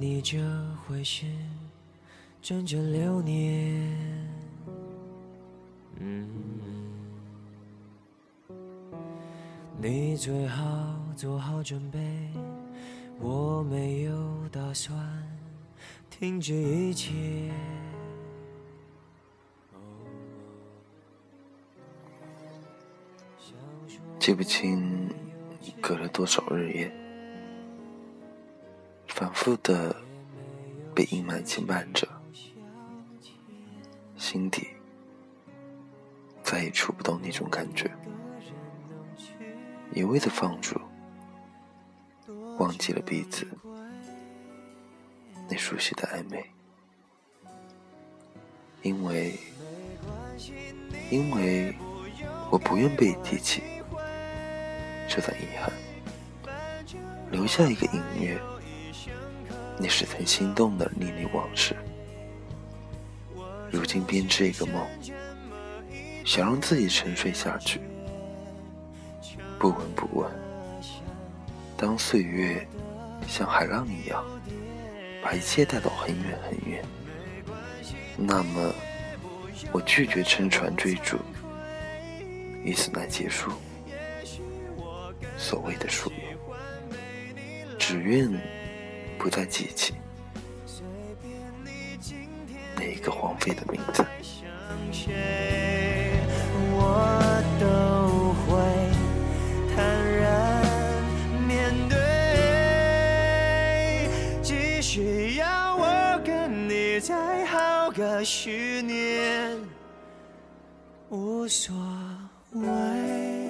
你这回事，整整六年。嗯，你最好做好准备，我没有打算停止一切。记不清隔了多少日夜，反复的被阴霾牵绊着，心底再也触不到那种感觉，一味的放逐，忘记了彼此那熟悉的暧昧，因为，因为我不愿被提起。这段遗憾，留下一个隐约，你是曾心动的历历往事。如今编织一个梦，想让自己沉睡下去，不闻不问。当岁月像海浪一样，把一切带到很远很远，那么我拒绝乘船追逐，以此来结束。所谓的属于，只愿不再记起那一个荒废的名字。我都会坦然面对，只需要我跟你再好个十年，无所谓。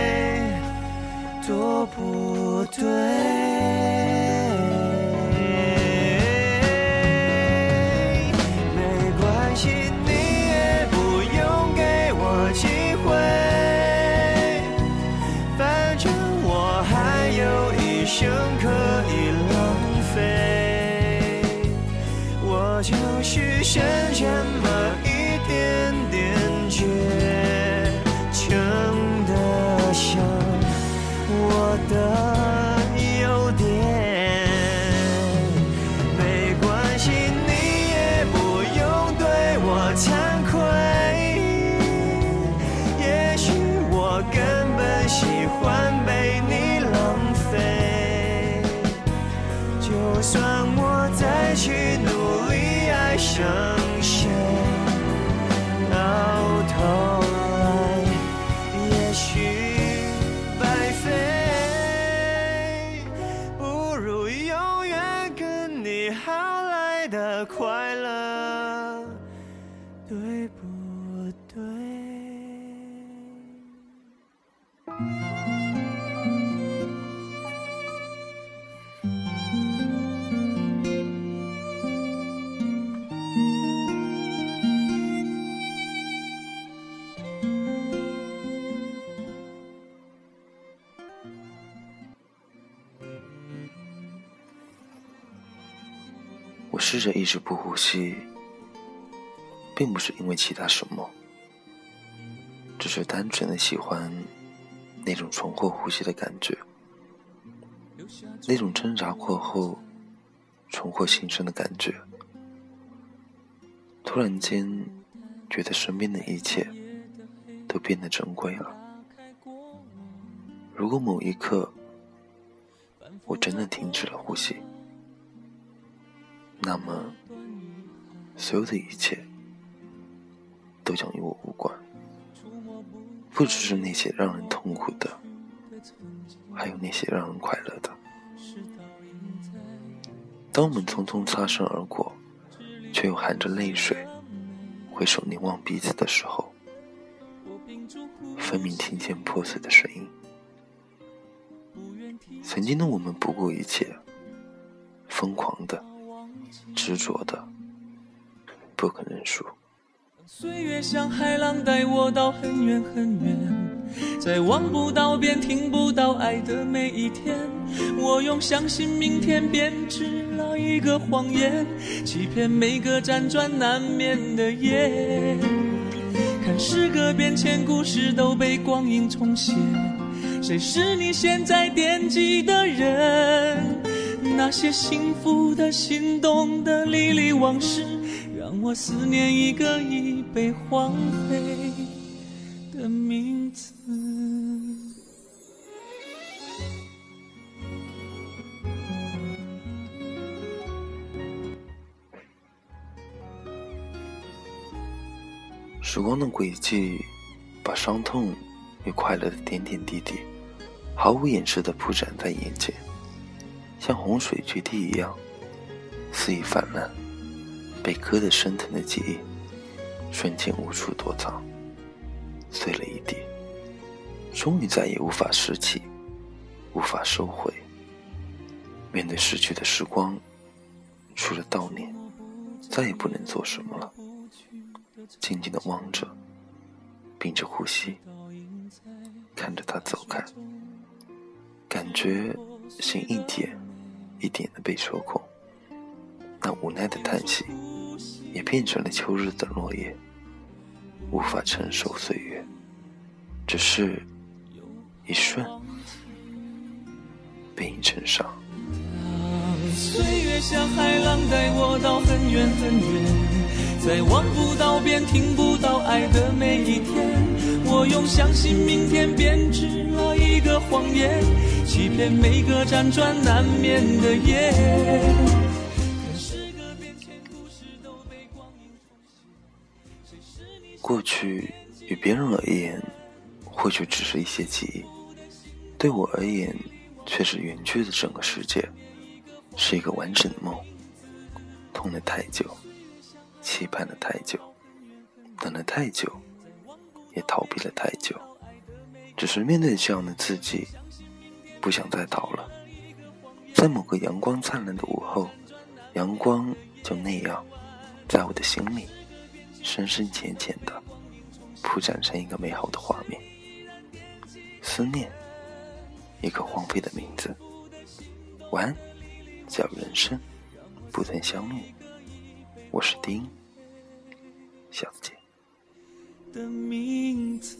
多不对。没关系你也不用给我机会。反正我还有一生可以浪费。我就是剩欢被你浪费，就算我再去努力。爱上谁，到头来也许白费，不如永远跟你好来的快试着一直不呼吸，并不是因为其他什么，只是单纯的喜欢那种重获呼吸的感觉，那种挣扎过后重获新生的感觉。突然间，觉得身边的一切都变得珍贵了。如果某一刻我真的停止了呼吸，那么，所有的一切都将与我无关。不只是那些让人痛苦的，还有那些让人快乐的。当我们匆匆擦身而过，却又含着泪水回首凝望彼此的时候，分明听见破碎的声音。曾经的我们不顾一切，疯狂的、执着的，不肯认输。岁月像海浪带我到很远很远，在望不到边、听不到爱的每一天，我用相信明天编织了一个谎言，欺骗每个辗转难眠的夜。看时隔变迁，故事都被光阴重写。谁是你现在惦记的人？那些幸福的、心动的、历历往事，让我思念一个已被荒废的名字。时光的轨迹，把伤痛与快乐的点点滴滴。毫无掩饰地铺展在眼前，像洪水决堤一样肆意泛滥。被割得生疼的记忆，瞬间无处躲藏，碎了一地，终于再也无法拾起，无法收回。面对逝去的时光，除了悼念，再也不能做什么了。静静地望着，屏着呼吸，看着他走开。感觉心一点一点的被抽空，那无奈的叹息也变成了秋日的落叶，无法承受岁月，只是一瞬，便已成伤。岁月像海浪带我到很远很远。在望不到边、听不到爱的每一天，我用相信明天编织了一个谎言，欺骗每个辗转难眠的夜。过去与别人而言，或许只是一些记忆；对我而言，却是远去的整个世界，是一个完整的梦，痛了太久。期盼了太久，等了太久，也逃避了太久，只是面对这样的自己，不想再逃了。在某个阳光灿烂的午后，阳光就那样，在我的心里，深深浅浅的铺展成一个美好的画面。思念，一个荒废的名字。晚安，叫人生不曾相遇。我是丁，下次见。的名字。